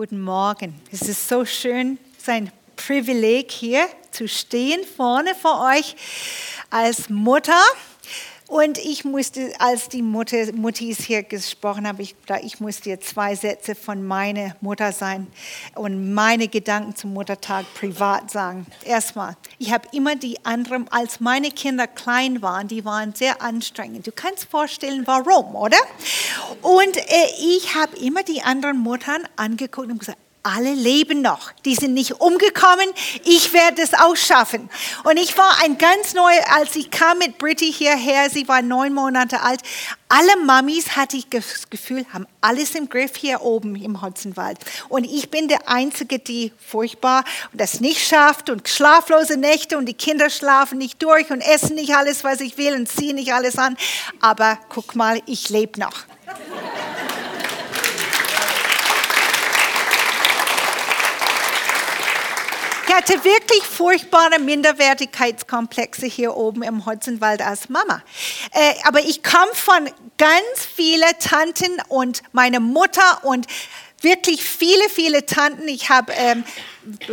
Guten Morgen. Es ist so schön, sein Privileg hier zu stehen vorne vor euch als Mutter. Und ich musste, als die Mutter, Muttis hier gesprochen haben, ich, ich musste dir zwei Sätze von meiner Mutter sein und meine Gedanken zum Muttertag privat sagen. Erstmal, ich habe immer die anderen, als meine Kinder klein waren, die waren sehr anstrengend. Du kannst vorstellen, warum, oder? Und äh, ich habe immer die anderen Muttern angeguckt und gesagt, alle leben noch. Die sind nicht umgekommen. Ich werde es auch schaffen. Und ich war ein ganz neu, als ich kam mit Britty hierher, sie war neun Monate alt. Alle Mamis, hatte ich das Gefühl, haben alles im Griff hier oben im Hotzenwald. Und ich bin der Einzige, die furchtbar das nicht schafft und schlaflose Nächte und die Kinder schlafen nicht durch und essen nicht alles, was ich will und ziehen nicht alles an. Aber guck mal, ich lebe noch. Ich hatte wirklich furchtbare Minderwertigkeitskomplexe hier oben im Hotzenwald als Mama. Äh, aber ich komme von ganz vielen Tanten und meine Mutter und wirklich viele, viele Tanten. Ich habe ähm,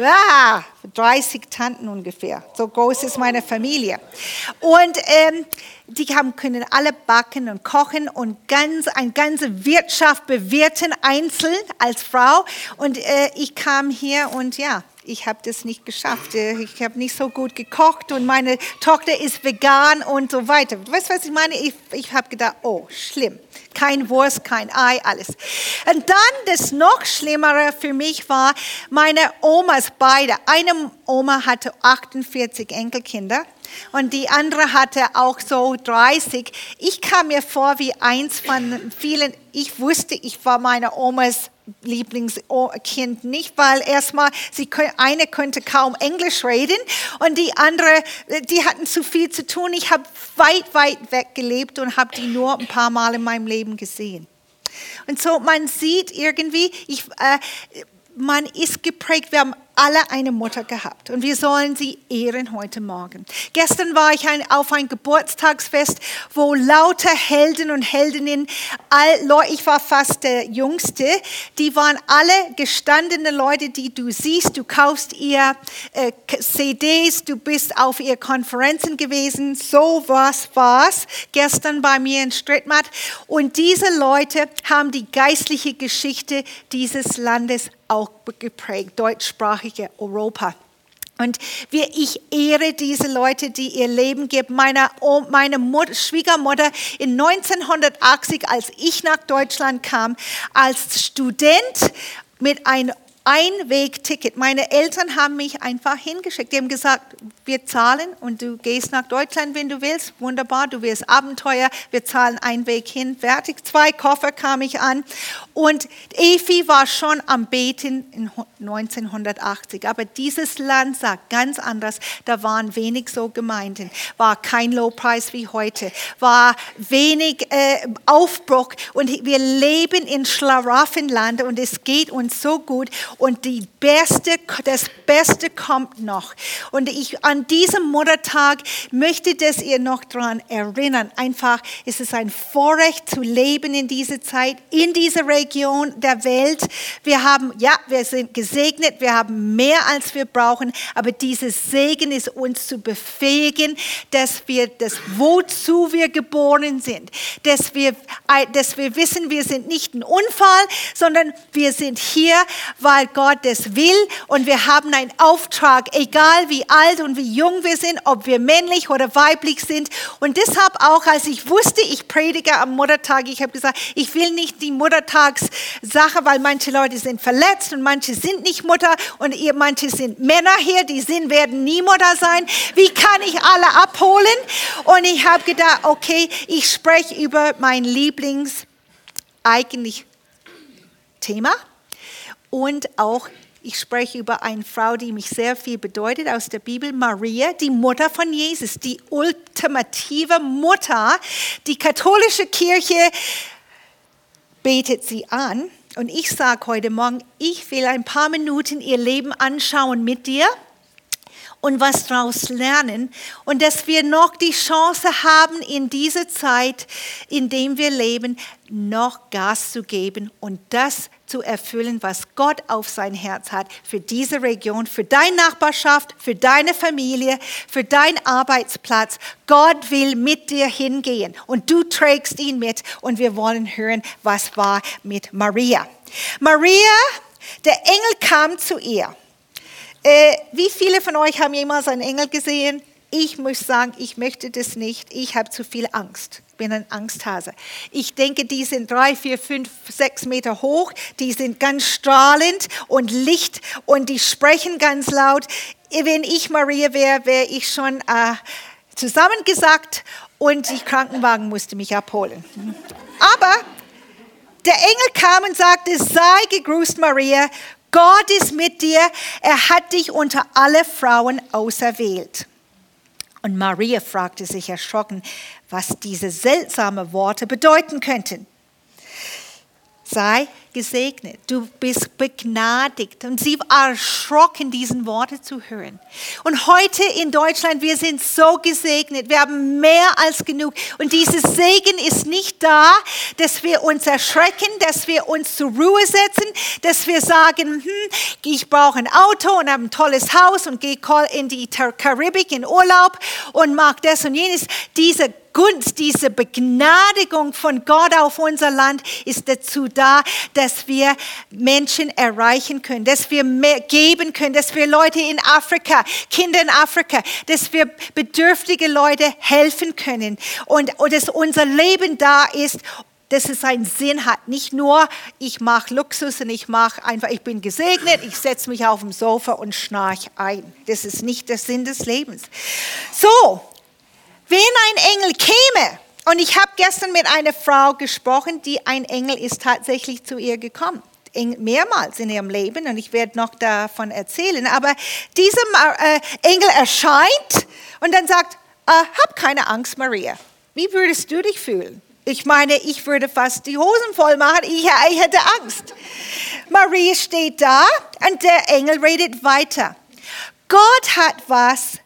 ah, 30 Tanten ungefähr. So groß ist meine Familie. Und ähm, die haben, können alle backen und kochen und ganz, eine ganze Wirtschaft bewirten, einzeln als Frau. Und äh, ich kam hier und ja, ich habe das nicht geschafft. Äh, ich habe nicht so gut gekocht und meine Tochter ist vegan und so weiter. Weißt du, was ich meine? Ich, ich habe gedacht, oh, schlimm. Kein Wurst, kein Ei, alles. Und dann das noch Schlimmere für mich war, meine Omas beide. Eine Oma hatte 48 Enkelkinder und die andere hatte auch so 30. Ich kam mir vor wie eins von vielen. Ich wusste, ich war meine Omas Lieblingskind nicht, weil erstmal sie eine könnte kaum Englisch reden und die andere, die hatten zu viel zu tun. Ich habe weit, weit weg gelebt und habe die nur ein paar Mal in meinem Leben gesehen. Und so man sieht irgendwie, ich, äh, man ist geprägt. Wir haben alle eine Mutter gehabt und wir sollen sie ehren heute Morgen. Gestern war ich ein, auf ein Geburtstagsfest, wo lauter Helden und Heldinnen, all, ich war fast der Jüngste, die waren alle gestandene Leute, die du siehst. Du kaufst ihr äh, CDs, du bist auf ihr Konferenzen gewesen. So was war's gestern bei mir in Strittmatt. Und diese Leute haben die geistliche Geschichte dieses Landes auch geprägt, deutschsprachige Europa. Und wir, ich ehre diese Leute, die ihr Leben geben. Meine, meine Mutter, Schwiegermutter in 1980, als ich nach Deutschland kam, als Student mit einem Einwegticket. Meine Eltern haben mich einfach hingeschickt. Die haben gesagt, wir zahlen und du gehst nach Deutschland, wenn du willst. Wunderbar, du wirst Abenteuer. Wir zahlen einen Weg hin. Fertig. Zwei Koffer kam ich an. Und Efi war schon am Beten in 1980. Aber dieses Land sah ganz anders. Da waren wenig so Gemeinden. War kein Low-Preis wie heute. War wenig äh, Aufbruch. Und wir leben in Schlaraffenland und es geht uns so gut und die Beste, das Beste kommt noch. Und ich an diesem Muttertag möchte das ihr noch daran erinnern. Einfach, es ist ein Vorrecht zu leben in dieser Zeit, in dieser Region der Welt. Wir haben, ja, wir sind gesegnet, wir haben mehr als wir brauchen, aber dieses Segen ist uns zu befähigen, dass wir das, wozu wir geboren sind, dass wir, dass wir wissen, wir sind nicht ein Unfall, sondern wir sind hier, weil Gott es will und wir haben einen Auftrag, egal wie alt und wie jung wir sind, ob wir männlich oder weiblich sind. Und deshalb auch, als ich wusste, ich predige am Muttertag, ich habe gesagt, ich will nicht die Muttertagssache, weil manche Leute sind verletzt und manche sind nicht Mutter und ihr, manche sind Männer hier, die sind, werden nie Mutter sein. Wie kann ich alle abholen? Und ich habe gedacht, okay, ich spreche über mein Lieblings eigentlich Thema und auch ich spreche über eine Frau, die mich sehr viel bedeutet aus der Bibel, Maria, die Mutter von Jesus, die ultimative Mutter. Die katholische Kirche betet sie an. Und ich sage heute Morgen, ich will ein paar Minuten ihr Leben anschauen mit dir und was daraus lernen und dass wir noch die Chance haben, in dieser Zeit, in dem wir leben, noch Gas zu geben und das zu erfüllen, was Gott auf sein Herz hat für diese Region, für deine Nachbarschaft, für deine Familie, für deinen Arbeitsplatz. Gott will mit dir hingehen und du trägst ihn mit und wir wollen hören, was war mit Maria. Maria, der Engel kam zu ihr. Äh, wie viele von euch haben jemals einen Engel gesehen? Ich muss sagen, ich möchte das nicht. Ich habe zu viel Angst. Ich bin ein Angsthase. Ich denke, die sind drei, vier, fünf, sechs Meter hoch. Die sind ganz strahlend und Licht und die sprechen ganz laut. Wenn ich Maria wäre, wäre ich schon äh, zusammengesackt und die Krankenwagen musste mich abholen. Aber der Engel kam und sagte, sei gegrüßt, Maria. Gott ist mit dir. Er hat dich unter alle Frauen auserwählt. Und Maria fragte sich erschrocken, was diese seltsamen Worte bedeuten könnten. Sei gesegnet, du bist begnadigt. Und sie war erschrocken, diesen Worte zu hören. Und heute in Deutschland, wir sind so gesegnet, wir haben mehr als genug. Und dieses Segen ist nicht da, dass wir uns erschrecken, dass wir uns zur Ruhe setzen, dass wir sagen, hm, ich brauche ein Auto und habe ein tolles Haus und gehe in die Karibik in Urlaub und mag das und jenes. Diese Gunst, diese Begnadigung von Gott auf unser Land ist dazu da, dass wir Menschen erreichen können, dass wir mehr geben können, dass wir Leute in Afrika, Kinder in Afrika, dass wir bedürftige Leute helfen können und, und dass unser Leben da ist, dass es einen Sinn hat. Nicht nur, ich mache Luxus und ich mache einfach, ich bin gesegnet, ich setze mich auf dem Sofa und schnarch ein. Das ist nicht der Sinn des Lebens. So, wenn ein Engel käme, und ich habe gestern mit einer Frau gesprochen, die ein Engel ist tatsächlich zu ihr gekommen. Mehrmals in ihrem Leben und ich werde noch davon erzählen. Aber dieser äh, Engel erscheint und dann sagt, äh, hab keine Angst, Maria. Wie würdest du dich fühlen? Ich meine, ich würde fast die Hosen voll machen. Ich, ich hätte Angst. Maria steht da und der Engel redet weiter. Gott hat was,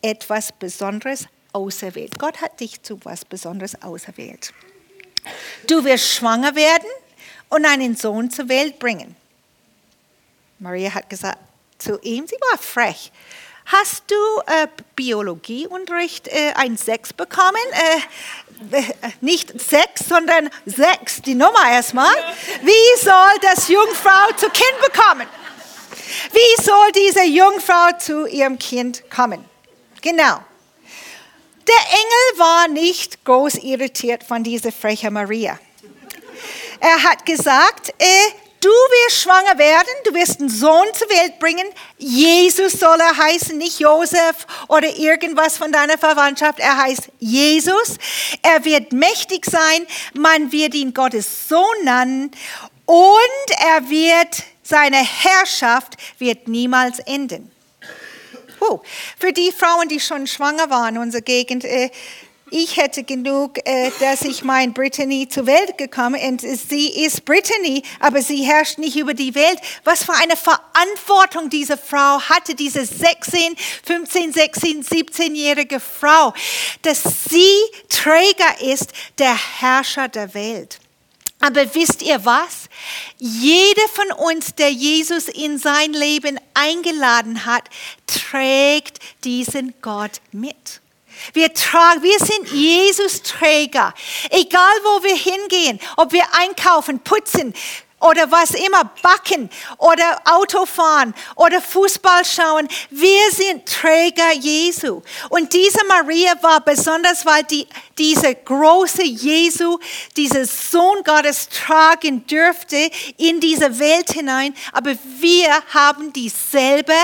etwas Besonderes auserwählt. Gott hat dich zu was Besonderes auserwählt. Du wirst schwanger werden und einen Sohn zur Welt bringen. Maria hat gesagt zu ihm, sie war frech. Hast du äh, Biologieunterricht äh, ein Sechs bekommen? Äh, äh, nicht sechs, sondern sechs, die Nummer erstmal. Wie soll das Jungfrau zu Kind bekommen? Wie soll diese Jungfrau zu ihrem Kind kommen? Genau. Der Engel war nicht groß irritiert von dieser frechen Maria. Er hat gesagt, äh, du wirst schwanger werden, du wirst einen Sohn zur Welt bringen. Jesus soll er heißen, nicht Josef oder irgendwas von deiner Verwandtschaft. Er heißt Jesus. Er wird mächtig sein. Man wird ihn Gottes Sohn nennen. Und er wird, seine Herrschaft wird niemals enden. Oh, für die Frauen, die schon schwanger waren in unserer Gegend, äh, ich hätte genug, äh, dass ich mein Brittany zur Welt gekommen und sie ist Brittany, aber sie herrscht nicht über die Welt. Was für eine Verantwortung diese Frau hatte, diese 16, 15, 16, 17-jährige Frau, dass sie Träger ist der Herrscher der Welt. Aber wisst ihr was? Jeder von uns, der Jesus in sein Leben eingeladen hat, trägt diesen Gott mit. Wir, tragen, wir sind Jesus-Träger. Egal wo wir hingehen, ob wir einkaufen, putzen, oder was immer, backen oder Auto fahren oder Fußball schauen. Wir sind Träger Jesu. Und diese Maria war besonders, weil die, diese große Jesu, dieser Sohn Gottes tragen dürfte in diese Welt hinein. Aber wir haben dieselbe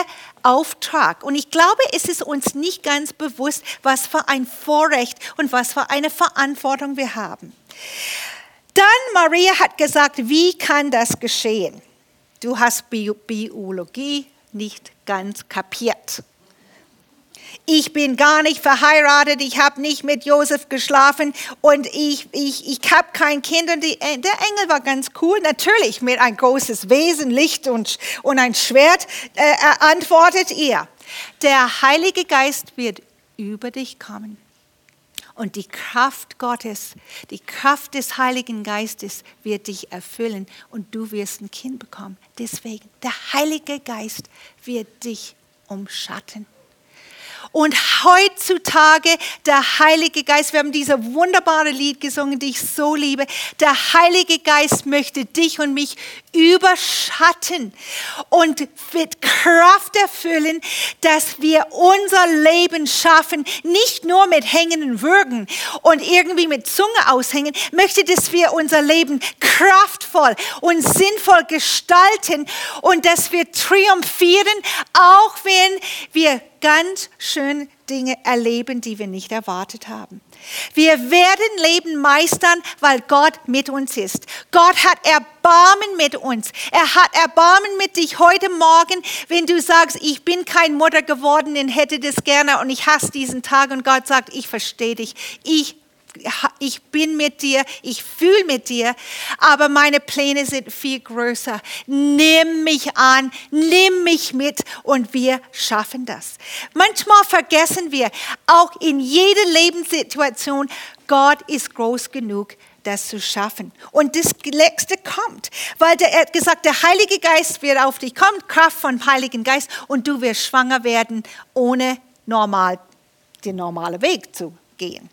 Auftrag. Und ich glaube, es ist uns nicht ganz bewusst, was für ein Vorrecht und was für eine Verantwortung wir haben. Dann Maria hat gesagt, wie kann das geschehen? Du hast Biologie nicht ganz kapiert. Ich bin gar nicht verheiratet, ich habe nicht mit Josef geschlafen und ich, ich, ich habe kein Kind. Und die, äh, der Engel war ganz cool, natürlich mit ein großes Wesen, Licht und, und ein Schwert, äh, antwortet ihr. Der Heilige Geist wird über dich kommen. Und die Kraft Gottes, die Kraft des Heiligen Geistes wird dich erfüllen und du wirst ein Kind bekommen. Deswegen, der Heilige Geist wird dich umschatten. Und heutzutage der Heilige Geist, wir haben dieses wunderbare Lied gesungen, die ich so liebe. Der Heilige Geist möchte dich und mich überschatten und mit Kraft erfüllen, dass wir unser Leben schaffen, nicht nur mit hängenden Würgen und irgendwie mit Zunge aushängen, möchte, dass wir unser Leben kraftvoll und sinnvoll gestalten und dass wir triumphieren, auch wenn wir ganz schön Dinge erleben, die wir nicht erwartet haben. Wir werden Leben meistern, weil Gott mit uns ist. Gott hat Erbarmen mit uns. Er hat Erbarmen mit dich heute Morgen, wenn du sagst, ich bin kein Mutter geworden und hätte das gerne und ich hasse diesen Tag und Gott sagt, ich verstehe dich. Ich ich bin mit dir, ich fühle mit dir, aber meine Pläne sind viel größer. Nimm mich an, nimm mich mit und wir schaffen das. Manchmal vergessen wir, auch in jeder Lebenssituation, Gott ist groß genug, das zu schaffen. Und das Nächste kommt, weil der, er hat gesagt, der Heilige Geist wird auf dich kommen, Kraft vom Heiligen Geist, und du wirst schwanger werden, ohne normal den normalen Weg zu gehen.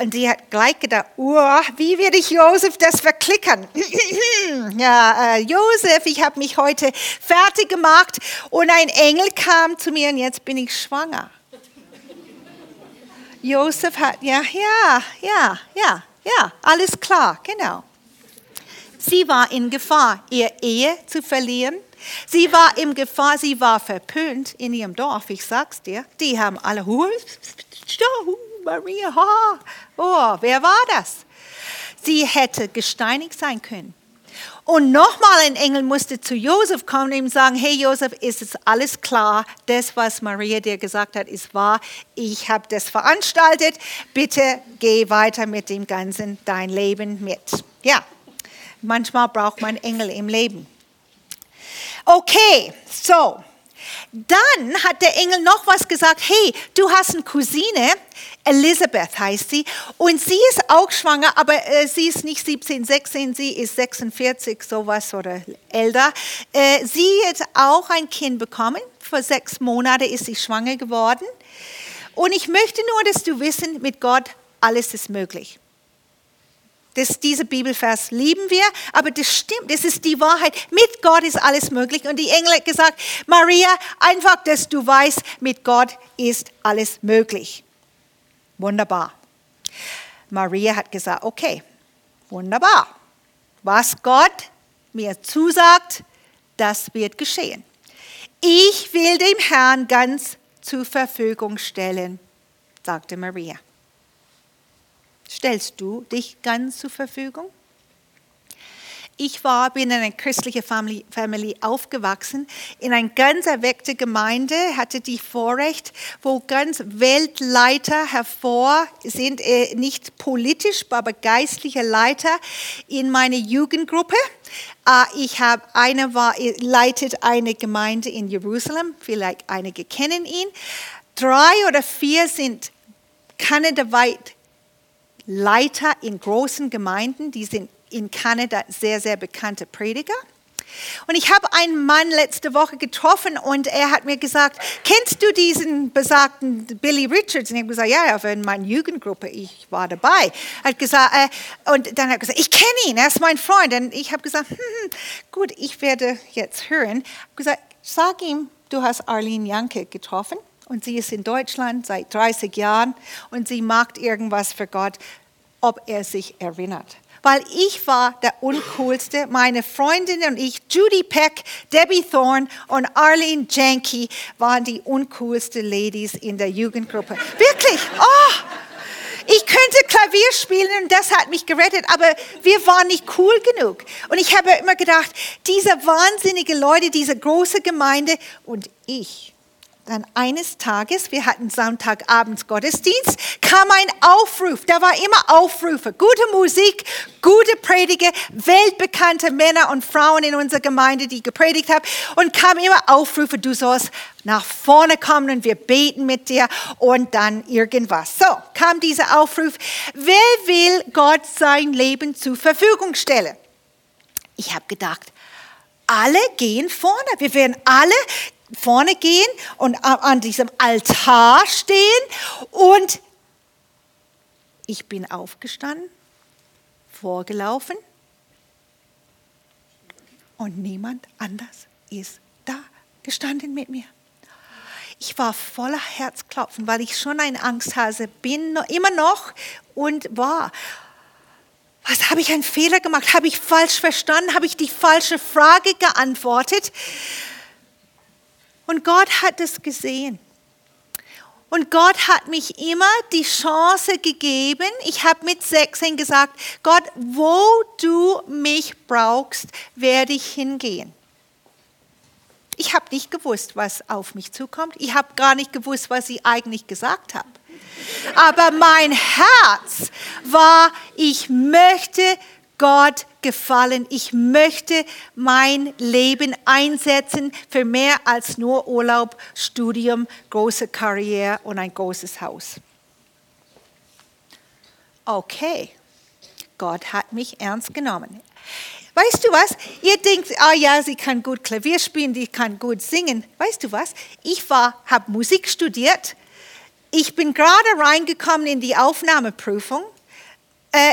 Und sie hat gleich gedacht, oh, wie werde ich Josef das verklickern? ja, äh, Josef, ich habe mich heute fertig gemacht und ein Engel kam zu mir und jetzt bin ich schwanger. Josef hat, ja, ja, ja, ja, ja, alles klar, genau. Sie war in Gefahr, ihr Ehe zu verlieren. Sie war in Gefahr, sie war verpönt in ihrem Dorf, ich sag's dir. Die haben alle, Maria, ha. Oh, wer war das? Sie hätte gesteinigt sein können. Und nochmal ein Engel musste zu Josef kommen und ihm sagen, hey Josef, ist es alles klar? Das, was Maria dir gesagt hat, ist wahr. Ich habe das veranstaltet. Bitte geh weiter mit dem Ganzen, dein Leben mit. Ja, manchmal braucht man Engel im Leben. Okay, so. Dann hat der Engel noch was gesagt. Hey, du hast eine Cousine, Elisabeth heißt sie, und sie ist auch schwanger, aber äh, sie ist nicht 17, 16, sie ist 46, sowas oder älter. Äh, sie hat auch ein Kind bekommen. Vor sechs Monaten ist sie schwanger geworden. Und ich möchte nur, dass du wissen, mit Gott alles ist möglich. Das, diese Bibelvers lieben wir, aber das stimmt, das ist die Wahrheit. Mit Gott ist alles möglich. Und die Engel hat gesagt, Maria, einfach, dass du weißt, mit Gott ist alles möglich. Wunderbar. Maria hat gesagt, okay, wunderbar. Was Gott mir zusagt, das wird geschehen. Ich will dem Herrn ganz zur Verfügung stellen, sagte Maria. Stellst du dich ganz zur Verfügung? Ich war, bin in einer christlichen Family aufgewachsen, in einer ganz erweckten Gemeinde, hatte die Vorrecht, wo ganz Weltleiter hervor sind, äh, nicht politisch, aber geistliche Leiter in meiner Jugendgruppe. Äh, ich habe, einer war, äh, leitet eine Gemeinde in Jerusalem, vielleicht einige kennen ihn. Drei oder vier sind kanadaweit Leiter in großen Gemeinden, die sind in Kanada sehr, sehr bekannte Prediger. Und ich habe einen Mann letzte Woche getroffen und er hat mir gesagt, kennst du diesen besagten Billy Richards? Und ich habe gesagt, ja, war in meiner Jugendgruppe, ich war dabei. Hat gesagt, äh, und dann hat er gesagt, ich kenne ihn, er ist mein Freund. Und ich habe gesagt, hm, hm, gut, ich werde jetzt hören. Ich habe gesagt, sag ihm, du hast Arlene Janke getroffen und sie ist in Deutschland seit 30 Jahren und sie macht irgendwas für Gott, ob er sich erinnert. Weil ich war der Uncoolste. Meine Freundin und ich, Judy Peck, Debbie Thorne und Arlene Janke, waren die uncoolsten Ladies in der Jugendgruppe. Wirklich, oh! Ich könnte Klavier spielen und das hat mich gerettet, aber wir waren nicht cool genug. Und ich habe immer gedacht, diese wahnsinnige Leute, diese große Gemeinde und ich dann eines Tages, wir hatten Sonntagabends Gottesdienst, kam ein Aufruf. Da war immer Aufrufe. Gute Musik, gute Prediger, weltbekannte Männer und Frauen in unserer Gemeinde, die gepredigt haben. Und kam immer Aufrufe, du sollst nach vorne kommen und wir beten mit dir und dann irgendwas. So kam dieser Aufruf. Wer will Gott sein Leben zur Verfügung stellen? Ich habe gedacht, alle gehen vorne. Wir werden alle vorne gehen und an diesem Altar stehen. Und ich bin aufgestanden, vorgelaufen und niemand anders ist da gestanden mit mir. Ich war voller Herzklopfen, weil ich schon ein Angsthase bin, immer noch und war. Was habe ich einen Fehler gemacht? Habe ich falsch verstanden? Habe ich die falsche Frage geantwortet? Und Gott hat es gesehen. Und Gott hat mich immer die Chance gegeben. Ich habe mit 16 gesagt, Gott, wo du mich brauchst, werde ich hingehen. Ich habe nicht gewusst, was auf mich zukommt. Ich habe gar nicht gewusst, was ich eigentlich gesagt habe. Aber mein Herz war, ich möchte Gott gefallen. Ich möchte mein Leben einsetzen für mehr als nur Urlaub, Studium, große Karriere und ein großes Haus. Okay, Gott hat mich ernst genommen. Weißt du was? Ihr denkt, ah ja, sie kann gut Klavier spielen, die kann gut singen. Weißt du was? Ich habe Musik studiert. Ich bin gerade reingekommen in die Aufnahmeprüfung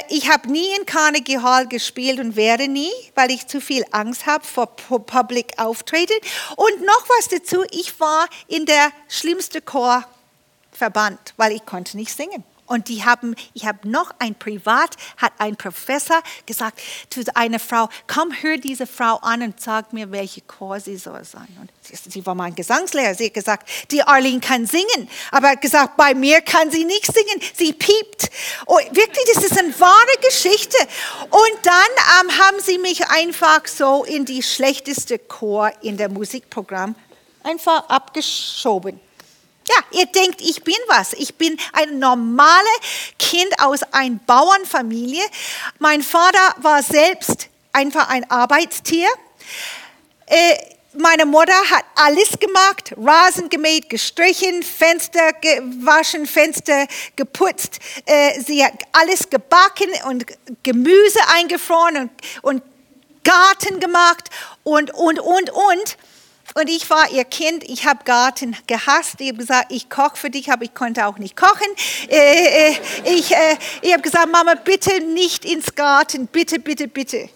ich habe nie in Carnegie Hall gespielt und werde nie, weil ich zu viel Angst habe vor Public Auftreten. Und noch was dazu, ich war in der schlimmsten Chorverband, weil ich konnte nicht singen. Und die haben, ich habe noch ein Privat, hat ein Professor gesagt zu einer Frau, komm, hör diese Frau an und sag mir, welche Chor sie soll sein. Und sie war mein Gesangslehrer, sie hat gesagt, die Arlene kann singen, aber hat gesagt, bei mir kann sie nicht singen, sie piept. Oh, wirklich, das ist eine wahre Geschichte. Und dann ähm, haben sie mich einfach so in die schlechteste Chor in der Musikprogramm einfach abgeschoben. Ja, ihr denkt, ich bin was. Ich bin ein normales Kind aus einer Bauernfamilie. Mein Vater war selbst einfach ein Arbeitstier. Äh, meine Mutter hat alles gemacht, Rasen gemäht, gestrichen, Fenster gewaschen, Fenster geputzt. Äh, sie hat alles gebacken und Gemüse eingefroren und, und Garten gemacht und, und, und, und. Und ich war ihr Kind, ich habe Garten gehasst. Ich habe gesagt, ich koche für dich, aber ich konnte auch nicht kochen. Äh, äh, ich äh, ich habe gesagt, Mama, bitte nicht ins Garten, bitte, bitte, bitte.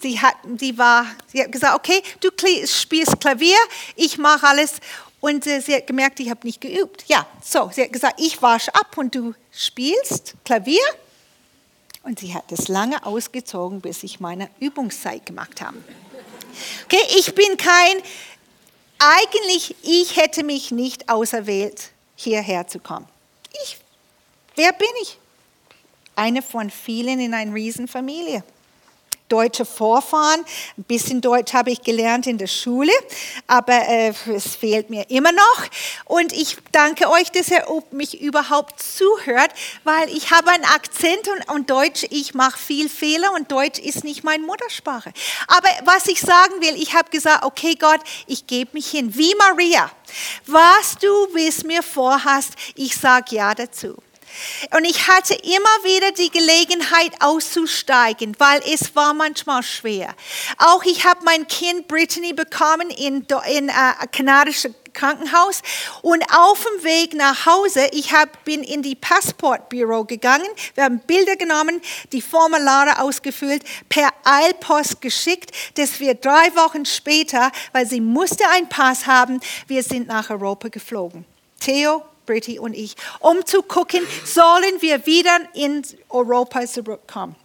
Sie hat, sie war, sie hat gesagt, okay, du spielst Klavier, ich mache alles. Und äh, sie hat gemerkt, ich habe nicht geübt. Ja, so, sie hat gesagt, ich wasche ab und du spielst Klavier. Und sie hat es lange ausgezogen, bis ich meine Übungszeit gemacht habe. Okay, ich bin kein eigentlich, ich hätte mich nicht auserwählt, hierher zu kommen. Ich, wer bin ich? Eine von vielen in einer Riesenfamilie deutsche Vorfahren. Ein bisschen Deutsch habe ich gelernt in der Schule, aber äh, es fehlt mir immer noch. Und ich danke euch, dass ihr mich überhaupt zuhört, weil ich habe einen Akzent und, und Deutsch, ich mache viel Fehler und Deutsch ist nicht meine Muttersprache. Aber was ich sagen will, ich habe gesagt, okay Gott, ich gebe mich hin, wie Maria. Was du bis mir vorhast, ich sage ja dazu. Und ich hatte immer wieder die Gelegenheit auszusteigen, weil es war manchmal schwer. Auch ich habe mein Kind Brittany bekommen in, in uh, kanadische Krankenhaus und auf dem Weg nach Hause, ich hab, bin in die Passportbüro gegangen, wir haben Bilder genommen, die Formulare ausgefüllt, per Eilpost geschickt, dass wir drei Wochen später, weil sie musste einen Pass haben, wir sind nach Europa geflogen. Theo Britty und ich, um zu gucken, sollen wir wieder in Europa zurückkommen.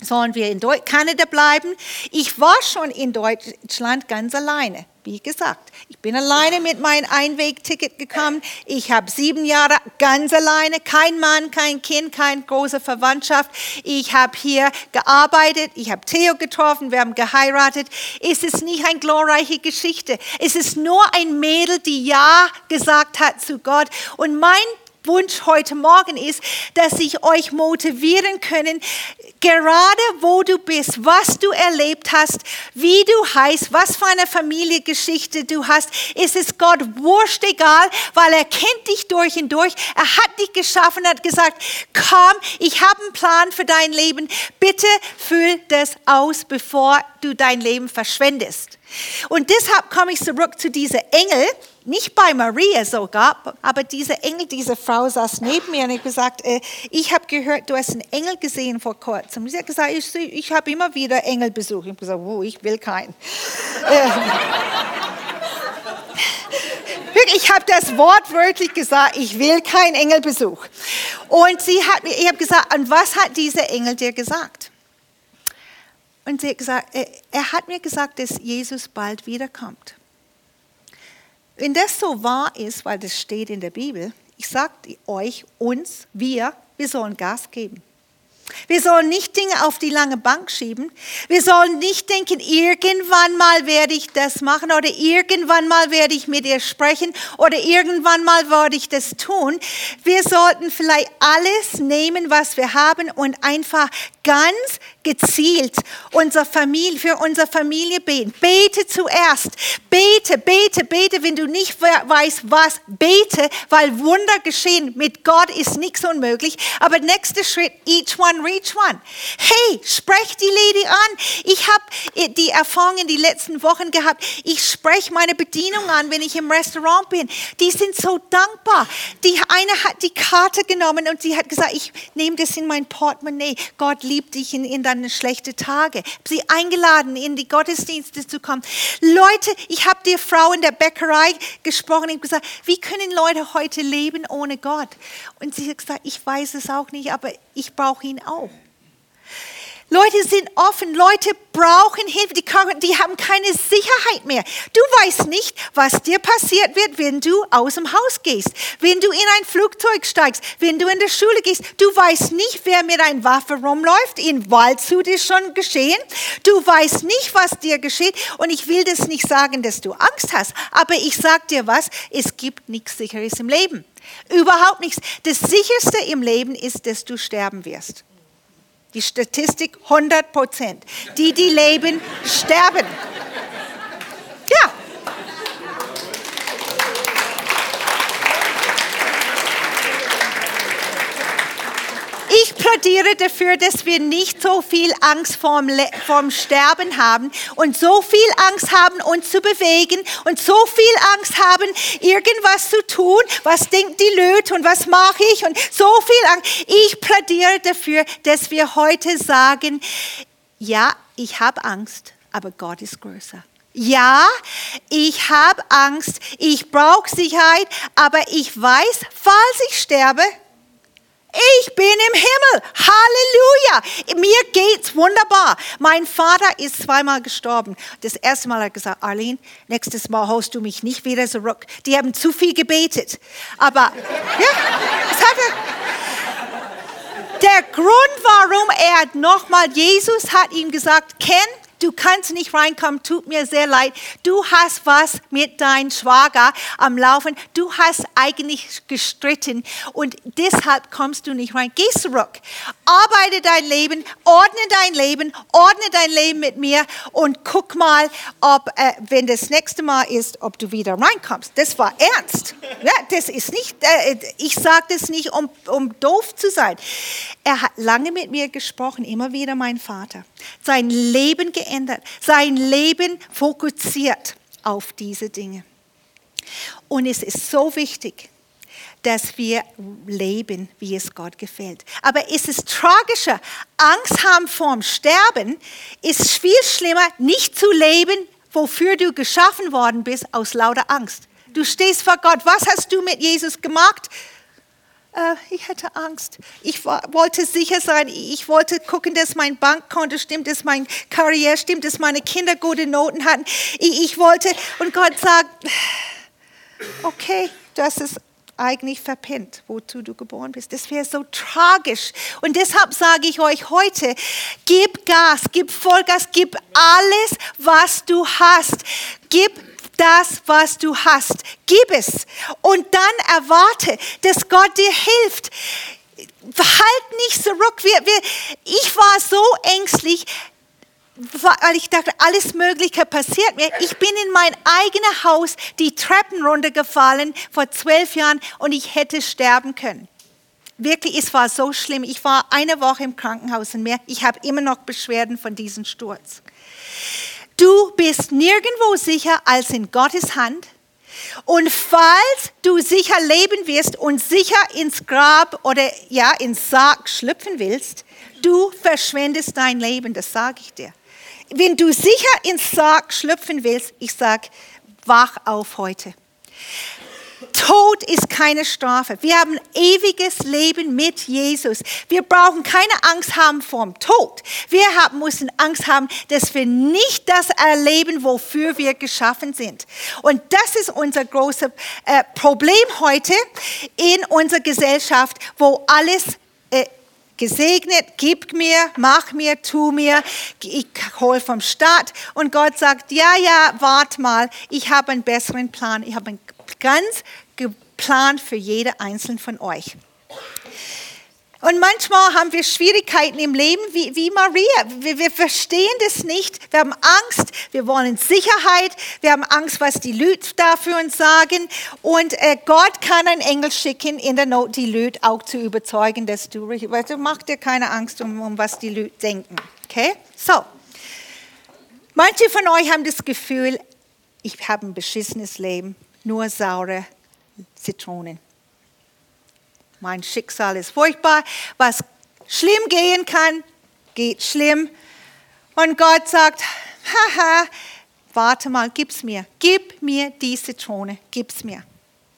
sollen wir in Kanada bleiben. Ich war schon in Deutschland ganz alleine. Wie gesagt, ich bin alleine mit meinem Einwegticket gekommen. Ich habe sieben Jahre ganz alleine, kein Mann, kein Kind, keine große Verwandtschaft. Ich habe hier gearbeitet, ich habe Theo getroffen, wir haben geheiratet. Es ist nicht eine glorreiche Geschichte. Es ist nur ein Mädel, die Ja gesagt hat zu Gott. Und mein Wunsch heute Morgen ist, dass ich euch motivieren können, gerade wo du bist, was du erlebt hast, wie du heißt, was für eine Familiengeschichte du hast, ist es Gott wurscht egal, weil er kennt dich durch und durch. Er hat dich geschaffen, hat gesagt, komm, ich habe einen Plan für dein Leben. Bitte füll das aus, bevor du dein Leben verschwendest. Und deshalb komme ich zurück zu dieser Engel, nicht bei Maria sogar, aber diese Engel, diese Frau saß neben mir und ich gesagt, äh, ich habe gehört, du hast einen Engel gesehen vor kurzem. Sie hat gesagt, ich, ich habe immer wieder Engelbesuch. Ich habe gesagt, oh, ich will keinen. Äh, ich habe das wortwörtlich gesagt, ich will keinen Engelbesuch. Und sie hat mir, ich habe gesagt, und was hat dieser Engel dir gesagt? Und sie hat gesagt, er, er hat mir gesagt, dass Jesus bald wiederkommt. Wenn das so wahr ist, weil das steht in der Bibel, ich sage euch, uns, wir, wir sollen Gas geben. Wir sollen nicht Dinge auf die lange Bank schieben. Wir sollen nicht denken, irgendwann mal werde ich das machen oder irgendwann mal werde ich mit ihr sprechen oder irgendwann mal werde ich das tun. Wir sollten vielleicht alles nehmen, was wir haben und einfach ganz gezielt unsere Familie, für unsere Familie beten. Bete zuerst. Bete, bete, bete. Wenn du nicht weißt, was, bete, weil Wunder geschehen. Mit Gott ist nichts unmöglich. Aber nächster Schritt, each one, reach one. Hey, sprech die Lady an. Ich habe die Erfahrung in die letzten Wochen gehabt. Ich spreche meine Bedienung an, wenn ich im Restaurant bin. Die sind so dankbar. Die eine hat die Karte genommen und sie hat gesagt, ich nehme das in mein Portemonnaie. Gott liebt dich in, in dein hatten schlechte Tage. Sie eingeladen, in die Gottesdienste zu kommen. Leute, ich habe dir Frau in der Bäckerei gesprochen. Ich habe gesagt, wie können Leute heute leben ohne Gott? Und sie hat gesagt, ich weiß es auch nicht, aber ich brauche ihn auch. Leute sind offen, Leute brauchen Hilfe, die, die, haben keine Sicherheit mehr. Du weißt nicht, was dir passiert wird, wenn du aus dem Haus gehst, wenn du in ein Flugzeug steigst, wenn du in die Schule gehst. Du weißt nicht, wer mit einer Waffe rumläuft. In Waldshut ist schon geschehen. Du weißt nicht, was dir geschieht. Und ich will das nicht sagen, dass du Angst hast, aber ich sage dir was, es gibt nichts Sicheres im Leben. Überhaupt nichts. Das Sicherste im Leben ist, dass du sterben wirst. Die Statistik 100 Prozent. Die, die leben, sterben. Ja. Ich plädiere dafür, dass wir nicht so viel Angst vorm, vorm Sterben haben und so viel Angst haben, uns zu bewegen und so viel Angst haben, irgendwas zu tun. Was denkt die Leute und was mache ich und so viel Angst. Ich plädiere dafür, dass wir heute sagen, ja, ich habe Angst, aber Gott ist größer. Ja, ich habe Angst, ich brauche Sicherheit, aber ich weiß, falls ich sterbe, ich bin im Himmel. Halleluja. Mir geht's wunderbar. Mein Vater ist zweimal gestorben. Das erste Mal hat er gesagt, Arlene, nächstes Mal holst du mich nicht wieder zurück. Die haben zu viel gebetet. Aber, ja, das hat er. Der Grund, warum er nochmal, Jesus hat ihm gesagt, Ken, Du kannst nicht reinkommen, tut mir sehr leid. Du hast was mit deinem Schwager am Laufen. Du hast eigentlich gestritten und deshalb kommst du nicht rein. Geh zurück. Arbeite dein Leben, ordne dein Leben, ordne dein Leben mit mir und guck mal, ob, äh, wenn das nächste Mal ist, ob du wieder reinkommst. Das war ernst. Ja, das ist nicht, äh, ich sage das nicht, um, um doof zu sein. Er hat lange mit mir gesprochen, immer wieder mein Vater. Sein Leben geändert sein Leben fokussiert auf diese Dinge. Und es ist so wichtig, dass wir leben, wie es Gott gefällt. Aber es ist tragischer, Angst haben vorm Sterben ist viel schlimmer, nicht zu leben, wofür du geschaffen worden bist, aus lauter Angst. Du stehst vor Gott. Was hast du mit Jesus gemacht? äh, ich hatte Angst. Ich wollte sicher sein. Ich wollte gucken, dass mein Bankkonto stimmt, dass mein Karriere stimmt, dass meine Kinder gute Noten hatten. Ich, ich wollte, und Gott sagt, okay, das ist eigentlich verpennt, wozu du geboren bist. Das wäre so tragisch. Und deshalb sage ich euch heute, gib Gas, gib Vollgas, gib alles, was du hast. Gib das, was du hast. Gib es. Und dann erwarte, dass Gott dir hilft. Halt nicht zurück. Wir, wir, ich war so ängstlich, weil ich dachte, alles Mögliche passiert mir. Ich bin in mein eigenes Haus die Treppen runtergefallen vor zwölf Jahren und ich hätte sterben können. Wirklich, es war so schlimm. Ich war eine Woche im Krankenhaus und mehr. Ich habe immer noch Beschwerden von diesem Sturz. Du bist nirgendwo sicher als in Gottes Hand. Und falls du sicher leben wirst und sicher ins Grab oder ja ins Sarg schlüpfen willst, du verschwendest dein Leben, das sage ich dir wenn du sicher ins Sarg schlüpfen willst, ich sag, wach auf heute. Tod ist keine Strafe. Wir haben ewiges Leben mit Jesus. Wir brauchen keine Angst haben vor dem Tod. Wir haben, müssen Angst haben, dass wir nicht das erleben, wofür wir geschaffen sind. Und das ist unser großes äh, Problem heute in unserer Gesellschaft, wo alles äh, gesegnet, gib mir, mach mir, tu mir, ich hole vom Staat. Und Gott sagt, ja, ja, wart mal, ich habe einen besseren Plan, ich habe einen ganz Plan für jede einzelne von euch. Und manchmal haben wir Schwierigkeiten im Leben wie, wie Maria. Wir, wir, verstehen das nicht. Wir haben Angst, wir wollen Sicherheit, wir haben Angst, was die Leute da für uns sagen. Und äh, Gott kann einen Engel schicken, in der Not die Leute auch zu überzeugen, dass du, weil du mach dir keine Angst um, um was die Leute denken. Okay? So. Manche von euch haben das Gefühl, ich habe ein beschissenes Leben, nur saure Zitronen. Mein Schicksal ist furchtbar. Was schlimm gehen kann, geht schlimm. Und Gott sagt, haha, warte mal, gib's mir. Gib mir die Zitrone, gib's mir.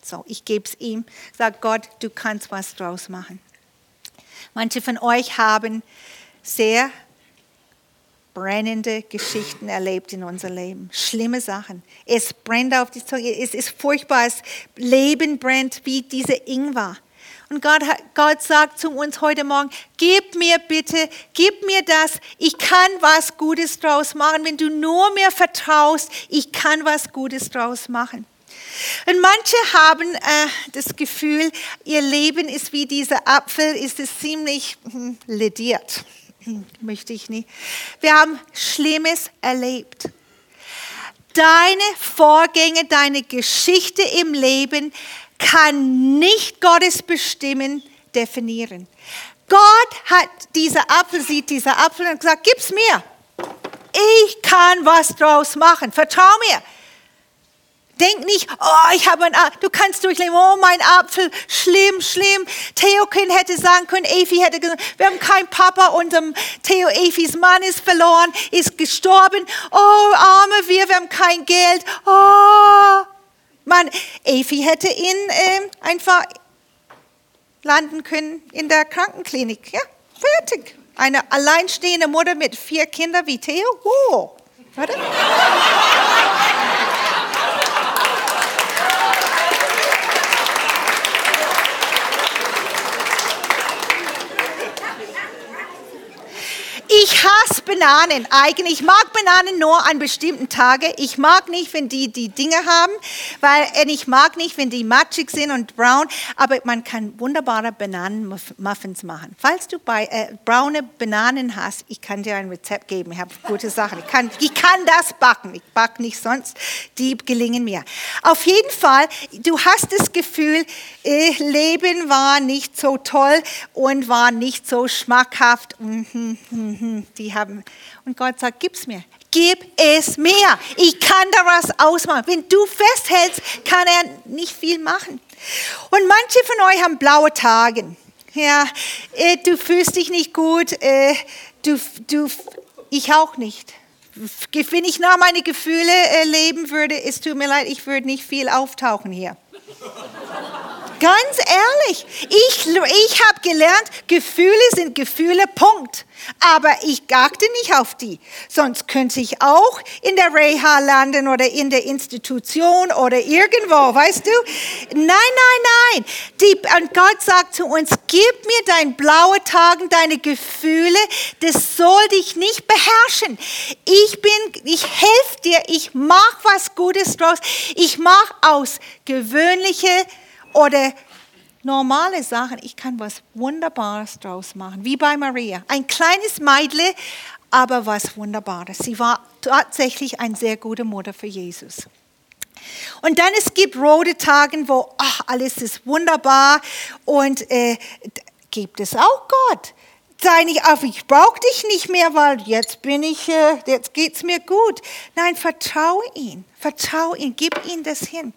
So, ich gebe es ihm. Sag Gott, du kannst was draus machen. Manche von euch haben sehr brennende Geschichten erlebt in unser Leben. Schlimme Sachen. Es brennt auf die Zunge. Es ist furchtbar. Das Leben brennt wie diese Ingwer. Und Gott, Gott sagt zu uns heute Morgen, gib mir bitte, gib mir das. Ich kann was Gutes draus machen. Wenn du nur mir vertraust, ich kann was Gutes draus machen. Und manche haben äh, das Gefühl, ihr Leben ist wie dieser Apfel, ist es ziemlich hm, lediert. Möchte ich nicht. Wir haben Schlimmes erlebt. Deine Vorgänge, deine Geschichte im Leben kann nicht Gottes Bestimmen definieren. Gott hat dieser Apfel, sieht dieser Apfel und gesagt, gib's mir. Ich kann was draus machen. Vertrau mir. Denk nicht, oh, ich habe ein Apfel. Du kannst durchleben, oh, mein Apfel, schlimm, schlimm. Theokin hätte sagen können, Efi hätte gesagt, wir haben keinen Papa, unser Theo Efis Mann ist verloren, ist gestorben. Oh, arme wir, wir haben kein Geld. Oh, man, Efi hätte ihn äh, einfach landen können in der Krankenklinik. Ja, fertig. Eine alleinstehende Mutter mit vier Kindern wie Theo. Wow. Warte. Ich hasse Bananen. Eigentlich mag Bananen nur an bestimmten Tagen. Ich mag nicht, wenn die die Dinge haben, weil äh, ich mag nicht, wenn die matschig sind und braun. Aber man kann wunderbare Bananenmuffins machen. Falls du bei, äh, braune Bananen hast, ich kann dir ein Rezept geben. Ich habe gute Sachen. Ich kann, ich kann das backen. Ich backe nicht sonst. Die gelingen mir. Auf jeden Fall, du hast das Gefühl, äh, Leben war nicht so toll und war nicht so schmackhaft. Mhm, mhm. Mhm, die haben, und Gott sagt, gib's mir. Gib es mir. Ich kann da was ausmachen. Wenn du festhältst, kann er nicht viel machen. Und manche von euch haben blaue Tage. Ja, äh, du fühlst dich nicht gut. Äh, du, du, ich auch nicht. Wenn ich nach meine Gefühle äh, leben würde, es tut mir leid, ich würde nicht viel auftauchen hier. Ganz ehrlich, ich, ich habe gelernt, Gefühle sind Gefühle, Punkt. Aber ich achte nicht auf die. Sonst könnte ich auch in der Reha landen oder in der Institution oder irgendwo, weißt du? Nein, nein, nein. Die, und Gott sagt zu uns, gib mir dein blaue Tagen, deine Gefühle, das soll dich nicht beherrschen. Ich bin, ich helfe dir, ich mach was Gutes draus. Ich mach aus gewöhnliche oder normale Sachen, ich kann was Wunderbares draus machen, wie bei Maria. Ein kleines Meidle, aber was Wunderbares. Sie war tatsächlich eine sehr gute Mutter für Jesus. Und dann es gibt rote Tage, wo ach, alles ist wunderbar und äh, gibt es auch Gott sei nicht auf, ich brauche dich nicht mehr, weil jetzt bin ich, äh, jetzt geht's mir gut. Nein, vertraue ihn, vertraue ihn, gib ihm das hin.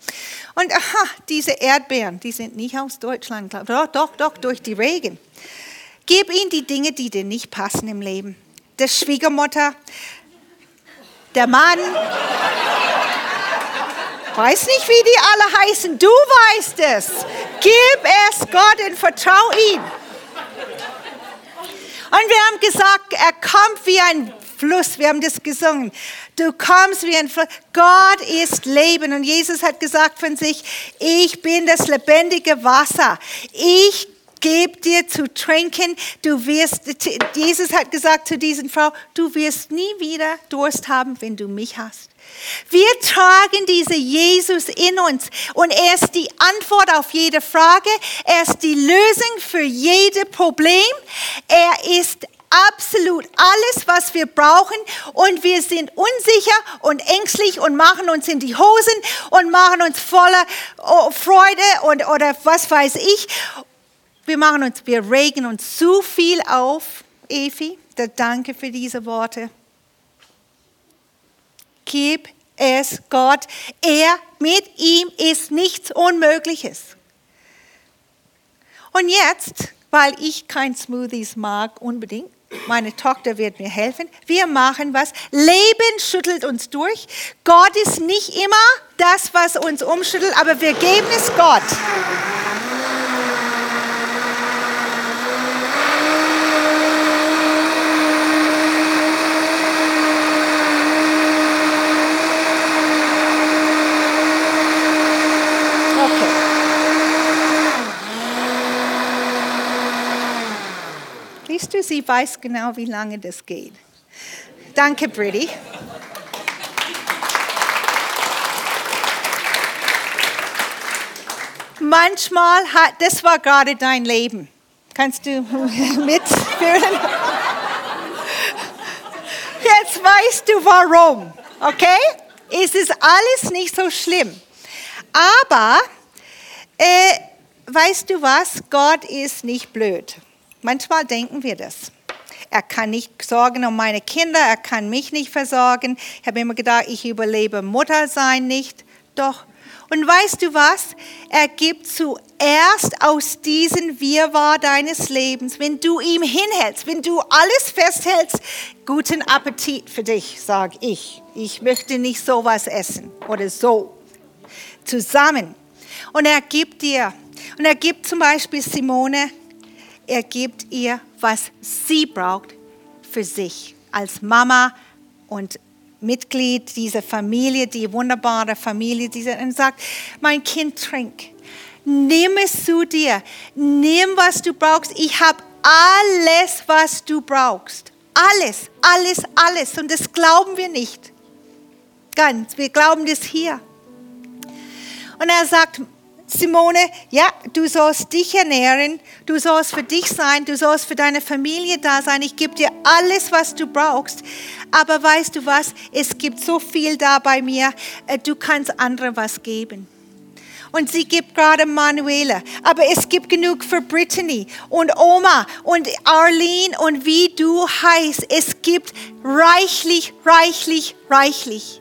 Und aha, diese Erdbeeren, die sind nicht aus Deutschland, doch, doch, doch, durch die Regen. Gib ihm die Dinge, die dir nicht passen im Leben. Der Schwiegermutter, der Mann, weiß nicht, wie die alle heißen, du weißt es. Gib es Gott und vertraue ihm. Und wir haben gesagt, er kommt wie ein Fluss. Wir haben das gesungen. Du kommst wie ein Fluss. Gott ist Leben. Und Jesus hat gesagt von sich, ich bin das lebendige Wasser. Ich gebe dir zu trinken. Du wirst, Jesus hat gesagt zu diesen Frau, du wirst nie wieder Durst haben, wenn du mich hast. Wir tragen diese Jesus in uns und er ist die Antwort auf jede Frage. Er ist die Lösung für jedes Problem. Er ist absolut alles, was wir brauchen und wir sind unsicher und ängstlich und machen uns in die Hosen und machen uns voller oh, Freude und oder was weiß ich. Wir machen uns, wir regen uns zu viel auf, Efi. Danke für diese Worte. Gib es Gott. Er, mit ihm ist nichts Unmögliches. Und jetzt, weil ich kein Smoothies mag unbedingt, meine Tochter wird mir helfen. Wir machen was. Leben schüttelt uns durch. Gott ist nicht immer das, was uns umschüttelt, aber wir geben es Gott. Du, sie weiß genau, wie lange das geht. Danke, Britti. Manchmal hat, das war gerade dein Leben. Kannst du mitführen? Jetzt weißt du warum, okay? Es ist alles nicht so schlimm. Aber, äh, weißt du was? Gott ist nicht blöd. Manchmal denken wir das. Er kann nicht sorgen um meine Kinder, er kann mich nicht versorgen. Ich habe immer gedacht, ich überlebe Mutter sein nicht. Doch. Und weißt du was? Er gibt zuerst aus diesem Wirrwarr deines Lebens, wenn du ihm hinhältst, wenn du alles festhältst, guten Appetit für dich, sage ich. Ich möchte nicht sowas essen oder so. Zusammen. Und er gibt dir, und er gibt zum Beispiel Simone er gibt ihr, was sie braucht für sich als Mama und Mitglied dieser Familie, die wunderbare Familie, die sagt, mein Kind, trink. Nimm es zu dir. Nimm, was du brauchst. Ich habe alles, was du brauchst. Alles, alles, alles. Und das glauben wir nicht. Ganz. Wir glauben das hier. Und er sagt, Simone, ja, du sollst dich ernähren, du sollst für dich sein, du sollst für deine Familie da sein. Ich gebe dir alles, was du brauchst. Aber weißt du was? Es gibt so viel da bei mir. Äh, du kannst anderen was geben. Und sie gibt gerade Manuela. Aber es gibt genug für Brittany und Oma und Arlene und wie du heißt. Es gibt reichlich, reichlich, reichlich.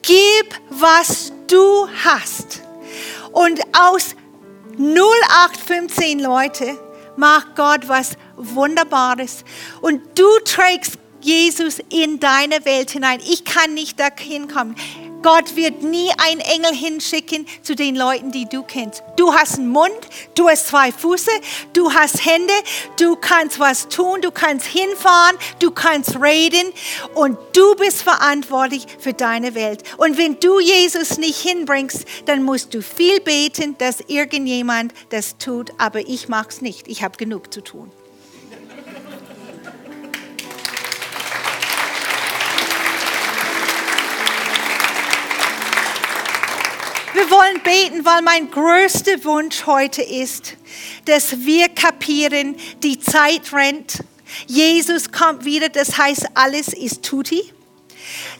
Gib, was du hast. Und aus 0815 Leute macht Gott was Wunderbares. Und du trägst Jesus in deine Welt hinein. Ich kann nicht dahin kommen. Gott wird nie einen Engel hinschicken zu den Leuten, die du kennst. Du hast einen Mund, du hast zwei Füße, du hast Hände, du kannst was tun, du kannst hinfahren, du kannst reden und du bist verantwortlich für deine Welt. Und wenn du Jesus nicht hinbringst, dann musst du viel beten, dass irgendjemand das tut, aber ich mache es nicht. Ich habe genug zu tun. Wir wollen beten, weil mein größter Wunsch heute ist, dass wir kapieren, die Zeit rennt. Jesus kommt wieder, das heißt, alles ist tutti.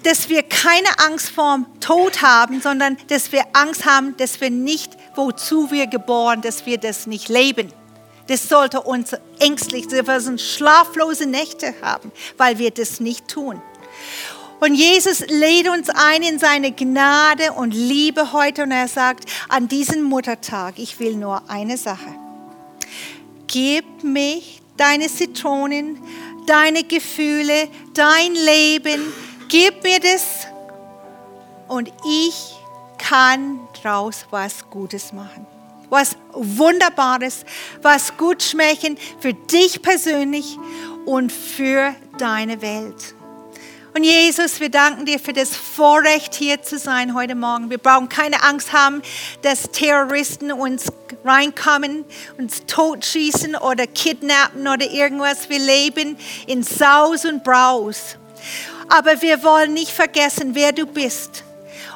Dass wir keine Angst vorm Tod haben, sondern dass wir Angst haben, dass wir nicht, wozu wir geboren, dass wir das nicht leben. Das sollte uns ängstlich, wir sind schlaflose Nächte haben, weil wir das nicht tun. Und Jesus lädt uns ein in seine Gnade und Liebe heute und er sagt, an diesem Muttertag, ich will nur eine Sache. Gib mich deine Zitronen, deine Gefühle, dein Leben, gib mir das und ich kann draus was Gutes machen. Was Wunderbares, was gut schmecken für dich persönlich und für deine Welt. Und Jesus, wir danken dir für das Vorrecht, hier zu sein heute Morgen. Wir brauchen keine Angst haben, dass Terroristen uns reinkommen, uns totschießen oder kidnappen oder irgendwas. Wir leben in Saus und Braus. Aber wir wollen nicht vergessen, wer du bist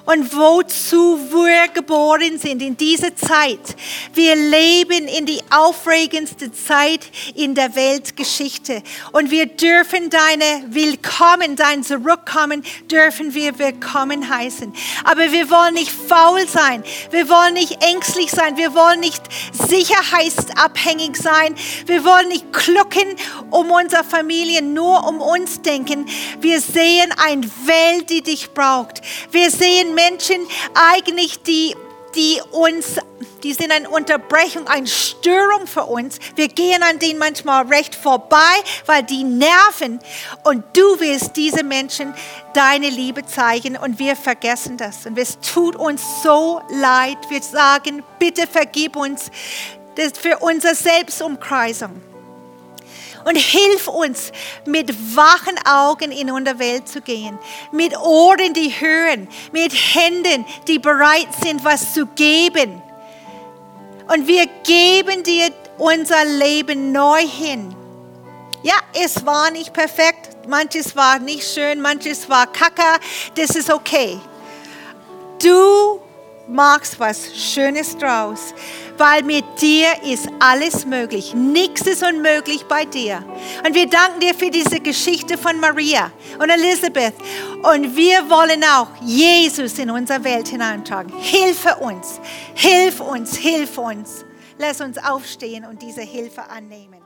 und wozu wir geboren sind in dieser Zeit. Wir leben in die aufregendste Zeit in der Weltgeschichte und wir dürfen deine Willkommen, dein Zurückkommen, dürfen wir willkommen heißen. Aber wir wollen nicht faul sein, wir wollen nicht ängstlich sein, wir wollen nicht sicherheitsabhängig sein, wir wollen nicht klucken um unsere Familie, nur um uns denken. Wir sehen eine Welt, die dich braucht. Wir sehen Menschen eigentlich, die, die uns, die sind eine Unterbrechung, eine Störung für uns. Wir gehen an denen manchmal recht vorbei, weil die nerven. Und du willst diese Menschen deine Liebe zeigen und wir vergessen das. Und es tut uns so leid. Wir sagen, bitte vergib uns das für unsere Selbstumkreisung und hilf uns, mit wachen Augen in unsere Welt zu gehen, mit Ohren, die hören, mit Händen, die bereit sind, was zu geben. Und wir geben dir unser Leben neu hin. Ja, es war nicht perfekt, manches war nicht schön, manches war kacke, das ist okay. Du machst was Schönes draus weil mit dir ist alles möglich. Nichts ist unmöglich bei dir. Und wir danken dir für diese Geschichte von Maria und Elisabeth. Und wir wollen auch Jesus in unsere Welt hineintragen. Hilfe uns, hilf uns, hilf uns. Lass uns aufstehen und diese Hilfe annehmen.